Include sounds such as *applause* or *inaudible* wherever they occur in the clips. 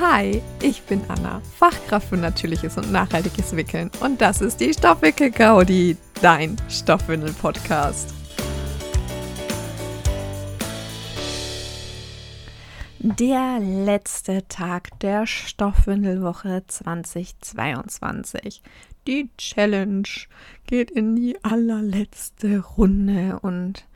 Hi, ich bin Anna, Fachkraft für natürliches und nachhaltiges Wickeln und das ist die Stoffwickel-Gaudi, dein Stoffwindel-Podcast. Der letzte Tag der Stoffwindelwoche 2022. Die Challenge geht in die allerletzte Runde und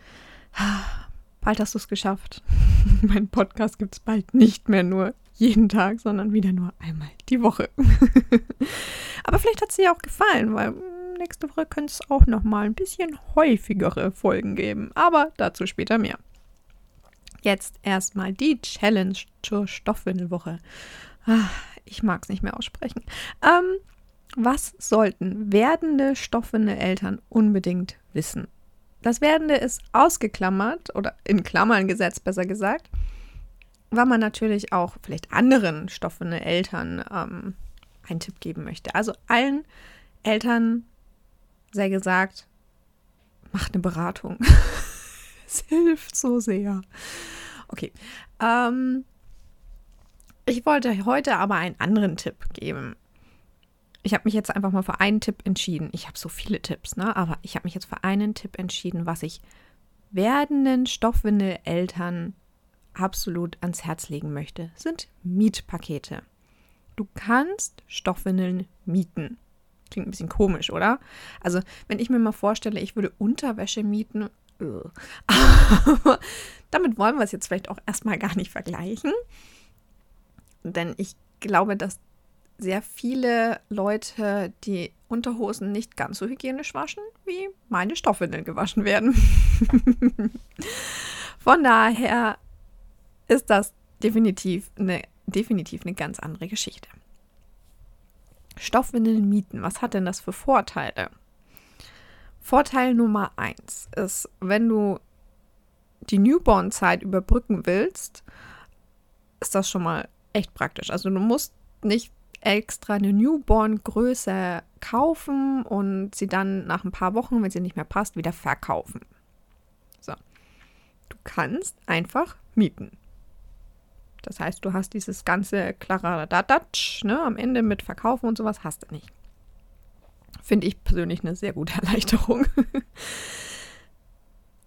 bald hast du es geschafft. *laughs* mein Podcast gibt es bald nicht mehr nur jeden Tag, sondern wieder nur einmal die Woche. *laughs* Aber vielleicht hat es dir auch gefallen, weil nächste Woche könnte es auch noch mal ein bisschen häufigere Folgen geben. Aber dazu später mehr. Jetzt erstmal die Challenge zur Stoffwindelwoche. Ah, ich mag es nicht mehr aussprechen. Ähm, was sollten werdende Stoffwindeleltern unbedingt wissen? Das Werdende ist ausgeklammert oder in Klammern gesetzt, besser gesagt, weil man natürlich auch vielleicht anderen Stoffwindeleltern ähm, einen Tipp geben möchte. Also allen Eltern sei gesagt, macht eine Beratung. *laughs* Es hilft so sehr. Okay. Ähm, ich wollte heute aber einen anderen Tipp geben. Ich habe mich jetzt einfach mal für einen Tipp entschieden. Ich habe so viele Tipps, ne? Aber ich habe mich jetzt für einen Tipp entschieden, was ich werdenden Stoffwindeleltern absolut ans Herz legen möchte, sind Mietpakete. Du kannst Stoffwindeln mieten. Klingt ein bisschen komisch, oder? Also, wenn ich mir mal vorstelle, ich würde Unterwäsche mieten aber *laughs* damit wollen wir es jetzt vielleicht auch erstmal gar nicht vergleichen. Denn ich glaube, dass sehr viele Leute die Unterhosen nicht ganz so hygienisch waschen, wie meine Stoffwindeln gewaschen werden. *laughs* Von daher ist das definitiv eine, definitiv eine ganz andere Geschichte. Stoffwindeln mieten, was hat denn das für Vorteile? Vorteil Nummer eins ist, wenn du die Newborn-Zeit überbrücken willst, ist das schon mal echt praktisch. Also du musst nicht extra eine Newborn-Größe kaufen und sie dann nach ein paar Wochen, wenn sie nicht mehr passt, wieder verkaufen. So. Du kannst einfach mieten. Das heißt, du hast dieses ganze Kladderadatsch, ne, am Ende mit Verkaufen und sowas hast du nicht. Finde ich persönlich eine sehr gute *laughs* Erleichterung.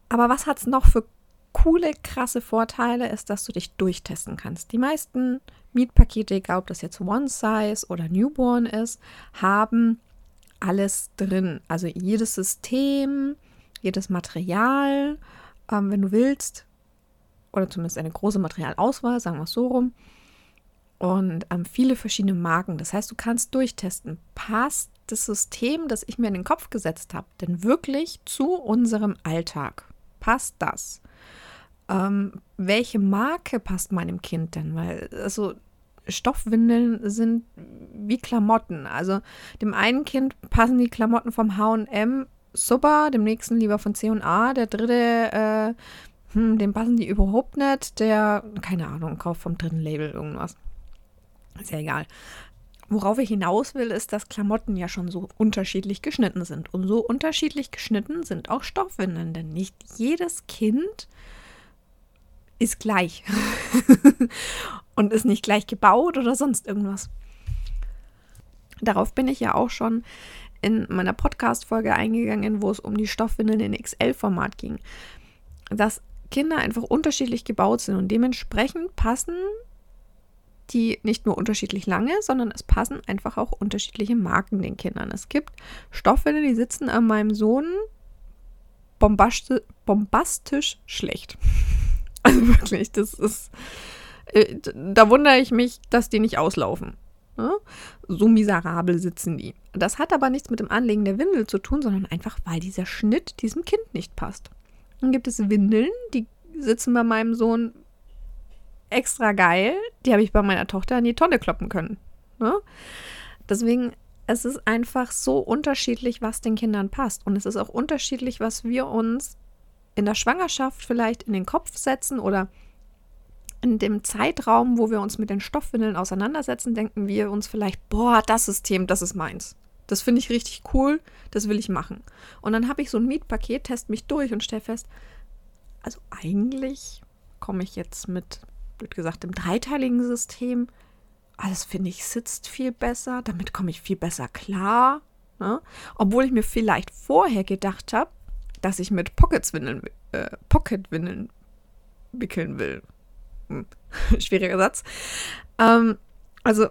Aber was hat es noch für coole, krasse Vorteile, ist, dass du dich durchtesten kannst. Die meisten Mietpakete, egal ob das jetzt One Size oder Newborn ist, haben alles drin. Also jedes System, jedes Material, ähm, wenn du willst, oder zumindest eine große Materialauswahl, sagen wir es so rum. Und ähm, viele verschiedene Marken. Das heißt, du kannst durchtesten. Passt das System, das ich mir in den Kopf gesetzt habe, denn wirklich zu unserem Alltag? Passt das? Ähm, welche Marke passt meinem Kind denn? Weil, also, Stoffwindeln sind wie Klamotten. Also, dem einen Kind passen die Klamotten vom HM super, dem nächsten lieber von CA, der dritte, äh, hm, dem passen die überhaupt nicht, der, keine Ahnung, kauft vom dritten Label irgendwas. Ist ja egal. Worauf ich hinaus will, ist, dass Klamotten ja schon so unterschiedlich geschnitten sind. Und so unterschiedlich geschnitten sind auch Stoffwindeln, denn nicht jedes Kind ist gleich *laughs* und ist nicht gleich gebaut oder sonst irgendwas. Darauf bin ich ja auch schon in meiner Podcast-Folge eingegangen, wo es um die Stoffwindeln in XL-Format ging. Dass Kinder einfach unterschiedlich gebaut sind und dementsprechend passen die nicht nur unterschiedlich lange, sondern es passen einfach auch unterschiedliche Marken den Kindern. Es gibt Stoffwindeln, die sitzen an meinem Sohn bombastisch, bombastisch schlecht. *laughs* Also wirklich, das ist. Äh, da wundere ich mich, dass die nicht auslaufen. Ne? So miserabel sitzen die. Das hat aber nichts mit dem Anlegen der Windel zu tun, sondern einfach, weil dieser Schnitt diesem Kind nicht passt. Dann gibt es Windeln, die sitzen bei meinem Sohn extra geil. Die habe ich bei meiner Tochter in die Tonne kloppen können. Ne? Deswegen, es ist einfach so unterschiedlich, was den Kindern passt. Und es ist auch unterschiedlich, was wir uns in der Schwangerschaft vielleicht in den Kopf setzen oder in dem Zeitraum, wo wir uns mit den Stoffwindeln auseinandersetzen, denken wir uns vielleicht, boah, das System, das ist meins. Das finde ich richtig cool, das will ich machen. Und dann habe ich so ein Mietpaket, test mich durch und stelle fest, also eigentlich komme ich jetzt mit blöd gesagt, im dreiteiligen System alles finde ich sitzt viel besser, damit komme ich viel besser klar. Ne? Obwohl ich mir vielleicht vorher gedacht habe, dass ich mit Pocketwindeln, äh, Pocketwindeln wickeln will. Hm. *laughs* Schwieriger Satz. Ähm, also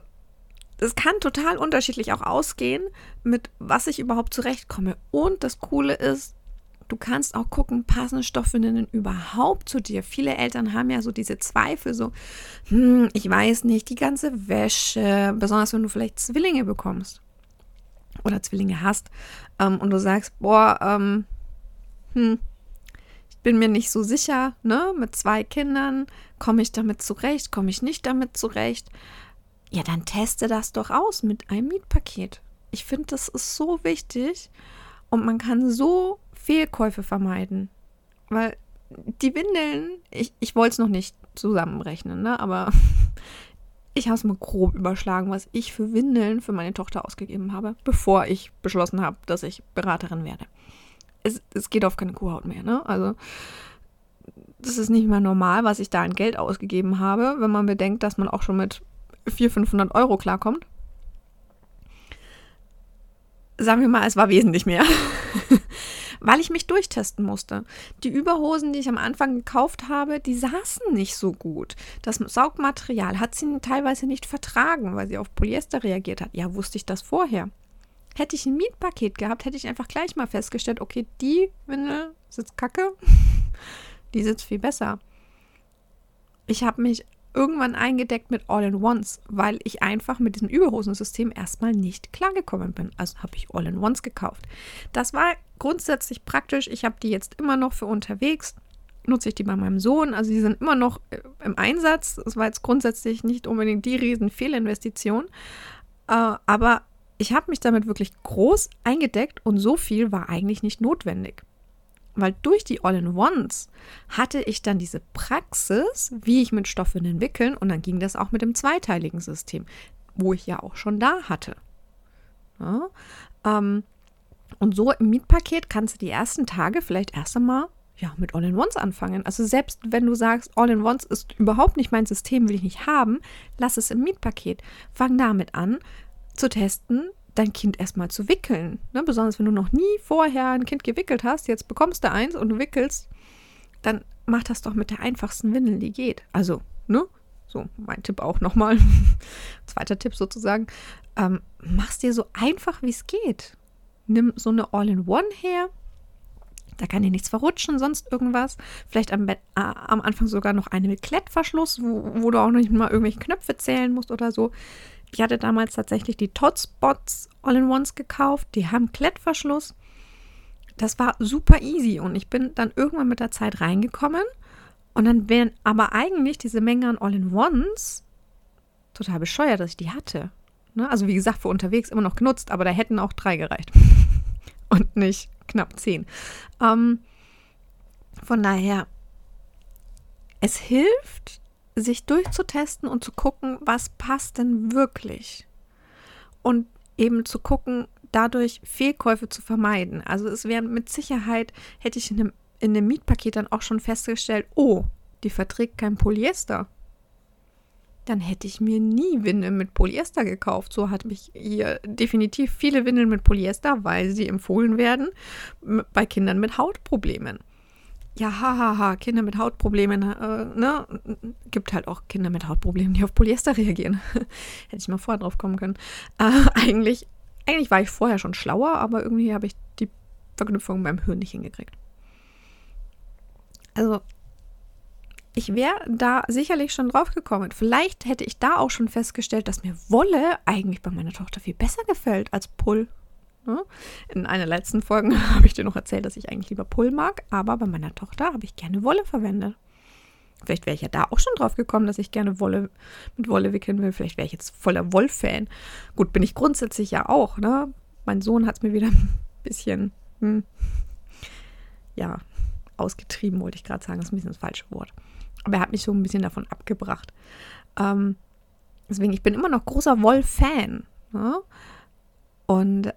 es kann total unterschiedlich auch ausgehen, mit was ich überhaupt zurechtkomme. Und das Coole ist, du kannst auch gucken, passen Stoffwindeln überhaupt zu dir? Viele Eltern haben ja so diese Zweifel, so, hm, ich weiß nicht, die ganze Wäsche, besonders wenn du vielleicht Zwillinge bekommst oder Zwillinge hast ähm, und du sagst, boah, ähm, hm, ich bin mir nicht so sicher, ne, mit zwei Kindern, komme ich damit zurecht, komme ich nicht damit zurecht? Ja, dann teste das doch aus mit einem Mietpaket. Ich finde, das ist so wichtig und man kann so Fehlkäufe vermeiden. Weil die Windeln, ich, ich wollte es noch nicht zusammenrechnen, ne? aber *laughs* ich habe es mal grob überschlagen, was ich für Windeln für meine Tochter ausgegeben habe, bevor ich beschlossen habe, dass ich Beraterin werde. Es, es geht auf keine Kuhhaut mehr, ne? Also das ist nicht mehr normal, was ich da an Geld ausgegeben habe, wenn man bedenkt, dass man auch schon mit 400, 500 Euro klarkommt. Sagen wir mal, es war wesentlich mehr. *laughs* weil ich mich durchtesten musste. Die Überhosen, die ich am Anfang gekauft habe, die saßen nicht so gut. Das Saugmaterial hat sie teilweise nicht vertragen, weil sie auf Polyester reagiert hat. Ja, wusste ich das vorher. Hätte ich ein Mietpaket gehabt, hätte ich einfach gleich mal festgestellt, okay, die Windel sitzt kacke, *laughs* die sitzt viel besser. Ich habe mich irgendwann eingedeckt mit All-in-Ones, weil ich einfach mit diesem Überhosensystem erstmal nicht klargekommen bin. Also habe ich All-in-Ones gekauft. Das war grundsätzlich praktisch. Ich habe die jetzt immer noch für unterwegs. Nutze ich die bei meinem Sohn. Also die sind immer noch äh, im Einsatz. Das war jetzt grundsätzlich nicht unbedingt die riesen Fehlinvestition. Äh, aber ich habe mich damit wirklich groß eingedeckt und so viel war eigentlich nicht notwendig. Weil durch die All-in-Ones hatte ich dann diese Praxis, wie ich mit Stoffen entwickeln und dann ging das auch mit dem zweiteiligen System, wo ich ja auch schon da hatte. Ja, ähm, und so im Mietpaket kannst du die ersten Tage vielleicht erst einmal ja, mit All-in-Ones anfangen. Also selbst wenn du sagst, All-in-Ones ist überhaupt nicht mein System, will ich nicht haben, lass es im Mietpaket. Fang damit an zu testen, dein Kind erstmal zu wickeln. Ne? Besonders wenn du noch nie vorher ein Kind gewickelt hast, jetzt bekommst du eins und du wickelst, dann mach das doch mit der einfachsten Windel, die geht. Also, ne? So, mein Tipp auch nochmal. *laughs* Zweiter Tipp sozusagen. Ähm, mach's dir so einfach, wie es geht. Nimm so eine All-in-One her. Da kann dir nichts verrutschen, sonst irgendwas. Vielleicht am, äh, am Anfang sogar noch eine mit Klettverschluss, wo, wo du auch nicht mal irgendwelche Knöpfe zählen musst oder so. Ich hatte damals tatsächlich die Totspots All-in-Ones gekauft. Die haben Klettverschluss. Das war super easy und ich bin dann irgendwann mit der Zeit reingekommen und dann wären aber eigentlich diese Menge an All-in-Ones total bescheuert, dass ich die hatte. Ne? Also wie gesagt, für unterwegs immer noch genutzt, aber da hätten auch drei gereicht. *laughs* und nicht knapp zehn. Ähm, von daher, es hilft, sich durchzutesten und zu gucken, was passt denn wirklich. Und eben zu gucken, dadurch Fehlkäufe zu vermeiden. Also es wäre mit Sicherheit, hätte ich in einem, in einem Mietpaket dann auch schon festgestellt, oh, die verträgt kein Polyester. Dann hätte ich mir nie Windeln mit Polyester gekauft. So hat mich hier definitiv viele Windeln mit Polyester, weil sie empfohlen werden bei Kindern mit Hautproblemen ja, hahaha, Kinder mit Hautproblemen, äh, ne? Gibt halt auch Kinder mit Hautproblemen, die auf Polyester reagieren. *laughs* Hätte ich mal vorher drauf kommen können. Äh, eigentlich, eigentlich war ich vorher schon schlauer, aber irgendwie habe ich die Verknüpfung beim Hirn nicht hingekriegt. Also, ich wäre da sicherlich schon drauf gekommen. Vielleicht hätte ich da auch schon festgestellt, dass mir Wolle eigentlich bei meiner Tochter viel besser gefällt als Pull. Ne? In einer letzten Folge *laughs* habe ich dir noch erzählt, dass ich eigentlich lieber Pull mag, aber bei meiner Tochter habe ich gerne Wolle verwendet. Vielleicht wäre ich ja da auch schon drauf gekommen, dass ich gerne Wolle mit Wolle wickeln will. Vielleicht wäre ich jetzt voller Wollfan. Gut, bin ich grundsätzlich ja auch, ne? Mein Sohn hat es mir wieder *laughs* ein bisschen, hm, ja, ausgetrieben, wollte ich gerade sagen. Das ist ein bisschen das falsche Wort. Aber er hat mich so ein bisschen davon abgebracht. Ähm, deswegen, ich bin immer noch großer Wollfan. Ne? Und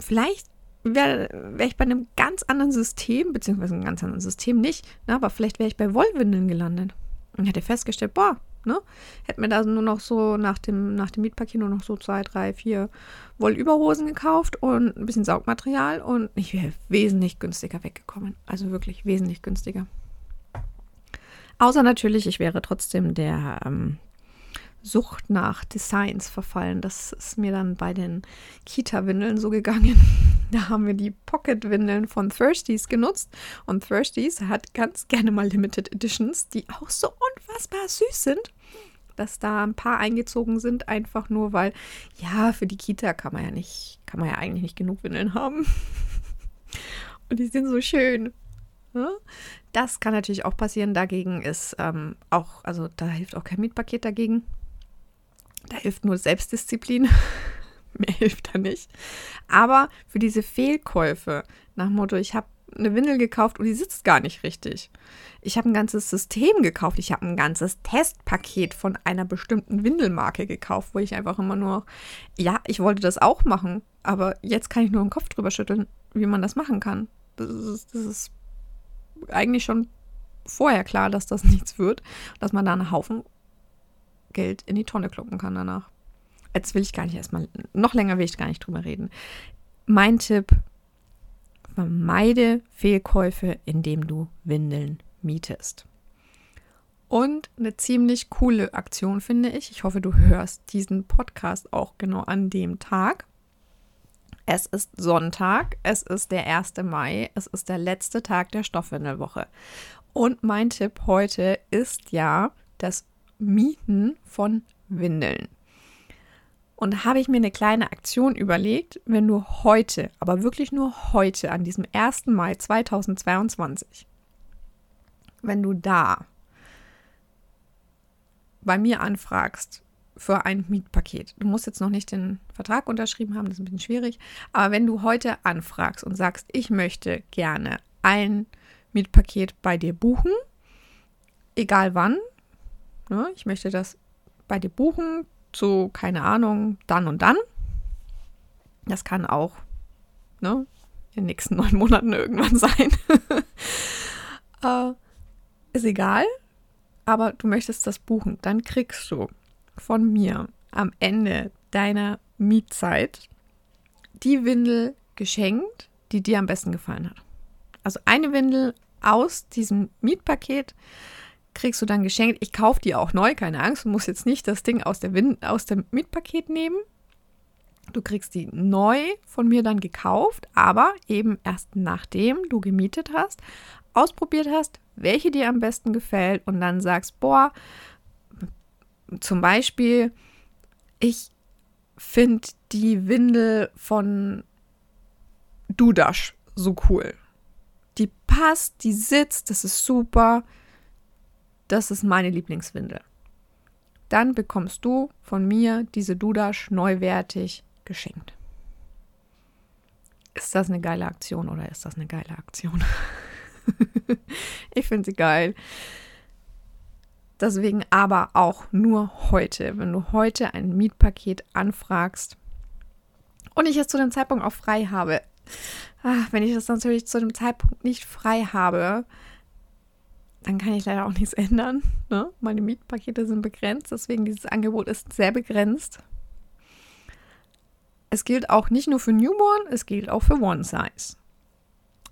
vielleicht wäre wär ich bei einem ganz anderen System, beziehungsweise einem ganz anderen System nicht, ne, aber vielleicht wäre ich bei Wollwindeln gelandet und hätte festgestellt, boah, Ne? Hätte mir da nur noch so nach dem, nach dem Mietpaket nur noch so zwei, drei, vier Wollüberhosen gekauft und ein bisschen Saugmaterial und ich wäre wesentlich günstiger weggekommen. Also wirklich wesentlich günstiger. Außer natürlich, ich wäre trotzdem der ähm, Sucht nach Designs verfallen. Das ist mir dann bei den Kita-Windeln so gegangen. *laughs* Da haben wir die Pocket-Windeln von Thirsties genutzt. Und Thirsties hat ganz gerne mal Limited Editions, die auch so unfassbar süß sind. Dass da ein paar eingezogen sind, einfach nur, weil, ja, für die Kita kann man ja nicht, kann man ja eigentlich nicht genug Windeln haben. *laughs* Und die sind so schön. Das kann natürlich auch passieren. Dagegen ist ähm, auch, also da hilft auch kein Mietpaket dagegen. Da hilft nur Selbstdisziplin. *laughs* Mehr hilft da nicht. Aber für diese Fehlkäufe, nach Motto, ich habe eine Windel gekauft und die sitzt gar nicht richtig. Ich habe ein ganzes System gekauft. Ich habe ein ganzes Testpaket von einer bestimmten Windelmarke gekauft, wo ich einfach immer nur, ja, ich wollte das auch machen, aber jetzt kann ich nur den Kopf drüber schütteln, wie man das machen kann. Das ist, das ist eigentlich schon vorher klar, dass das *laughs* nichts wird, dass man da einen Haufen Geld in die Tonne kloppen kann danach. Jetzt will ich gar nicht erstmal, noch länger will ich gar nicht drüber reden. Mein Tipp, vermeide Fehlkäufe, indem du Windeln mietest. Und eine ziemlich coole Aktion finde ich. Ich hoffe, du hörst diesen Podcast auch genau an dem Tag. Es ist Sonntag, es ist der 1. Mai, es ist der letzte Tag der Stoffwindelwoche. Und mein Tipp heute ist ja das Mieten von Windeln. Und habe ich mir eine kleine Aktion überlegt, wenn du heute, aber wirklich nur heute, an diesem 1. Mai 2022, wenn du da bei mir anfragst für ein Mietpaket. Du musst jetzt noch nicht den Vertrag unterschrieben haben, das ist ein bisschen schwierig. Aber wenn du heute anfragst und sagst, ich möchte gerne ein Mietpaket bei dir buchen, egal wann, Ne? Ich möchte das bei dir buchen zu, keine Ahnung, dann und dann. Das kann auch ne, in den nächsten *laughs* neun Monaten irgendwann sein. *laughs* äh, ist egal, aber du möchtest das buchen. Dann kriegst du von mir am Ende deiner Mietzeit die Windel geschenkt, die dir am besten gefallen hat. Also eine Windel aus diesem Mietpaket kriegst du dann geschenkt. Ich kaufe die auch neu, keine Angst. Du musst jetzt nicht das Ding aus, der Win aus dem Mietpaket nehmen. Du kriegst die neu von mir dann gekauft, aber eben erst nachdem du gemietet hast, ausprobiert hast, welche dir am besten gefällt und dann sagst, boah, zum Beispiel, ich finde die Windel von Dudash so cool. Die passt, die sitzt, das ist super das ist meine Lieblingswindel. Dann bekommst du von mir diese Dudash neuwertig geschenkt. Ist das eine geile Aktion oder ist das eine geile Aktion? *laughs* ich finde sie geil. Deswegen aber auch nur heute, wenn du heute ein Mietpaket anfragst und ich es zu dem Zeitpunkt auch frei habe. Ach, wenn ich das natürlich zu dem Zeitpunkt nicht frei habe, dann kann ich leider auch nichts ändern. Ne? Meine Mietpakete sind begrenzt, deswegen dieses Angebot ist sehr begrenzt. Es gilt auch nicht nur für Newborn, es gilt auch für One Size.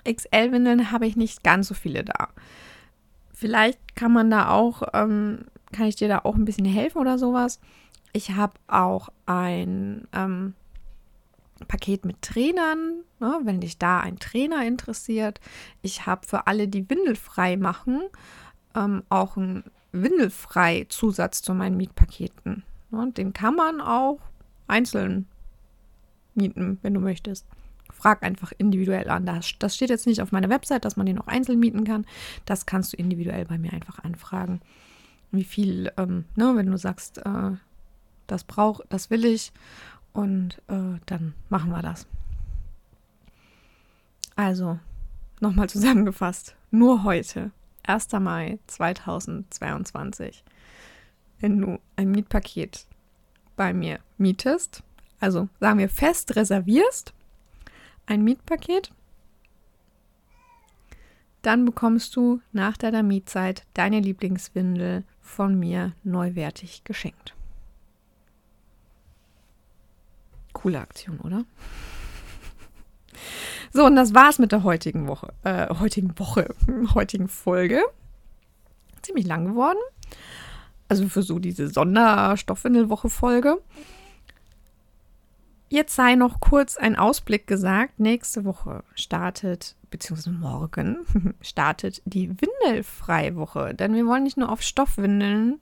XL-Windeln habe ich nicht ganz so viele da. Vielleicht kann man da auch, ähm, kann ich dir da auch ein bisschen helfen oder sowas. Ich habe auch ein ähm, Paket mit Trainern, ne, wenn dich da ein Trainer interessiert. Ich habe für alle, die windelfrei machen, ähm, auch einen windelfrei Zusatz zu meinen Mietpaketen. Ne, den kann man auch einzeln mieten, wenn du möchtest. Frag einfach individuell an. Das, das steht jetzt nicht auf meiner Website, dass man den auch einzeln mieten kann. Das kannst du individuell bei mir einfach anfragen. Wie viel, ähm, ne, wenn du sagst, äh, das brauch, das will ich und äh, dann machen wir das. Also, nochmal *laughs* zusammengefasst. Nur heute, 1. Mai 2022, wenn du ein Mietpaket bei mir mietest, also sagen wir fest reservierst, ein Mietpaket, dann bekommst du nach deiner Mietzeit deine Lieblingswindel von mir neuwertig geschenkt. Coole Aktion, oder? So, und das war's mit der heutigen Woche, äh, heutigen Woche, *laughs* heutigen Folge. Ziemlich lang geworden. Also für so diese Sonderstoffwindelwoche-Folge. Jetzt sei noch kurz ein Ausblick gesagt. Nächste Woche startet, beziehungsweise morgen, *laughs* startet die Windelfreiwoche. Denn wir wollen nicht nur auf Stoffwindeln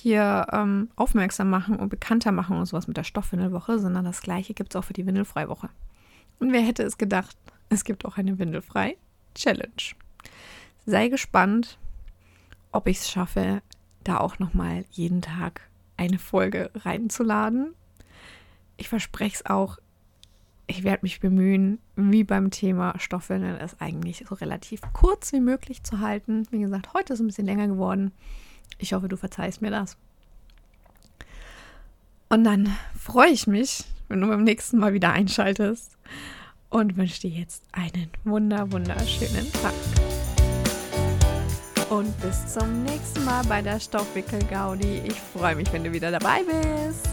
hier ähm, aufmerksam machen und bekannter machen und sowas mit der Stoffwindelwoche, sondern das gleiche gibt es auch für die Windelfreiwoche. Und wer hätte es gedacht, es gibt auch eine Windelfrei-Challenge. Sei gespannt, ob ich es schaffe, da auch nochmal jeden Tag eine Folge reinzuladen. Ich verspreche es auch, ich werde mich bemühen, wie beim Thema Stoffwindeln, es eigentlich so relativ kurz wie möglich zu halten. Wie gesagt, heute ist es ein bisschen länger geworden. Ich hoffe, du verzeihst mir das. Und dann freue ich mich, wenn du beim nächsten Mal wieder einschaltest und wünsche dir jetzt einen wunder, wunderschönen Tag. Und bis zum nächsten Mal bei der Stoffwickel Gaudi. Ich freue mich, wenn du wieder dabei bist.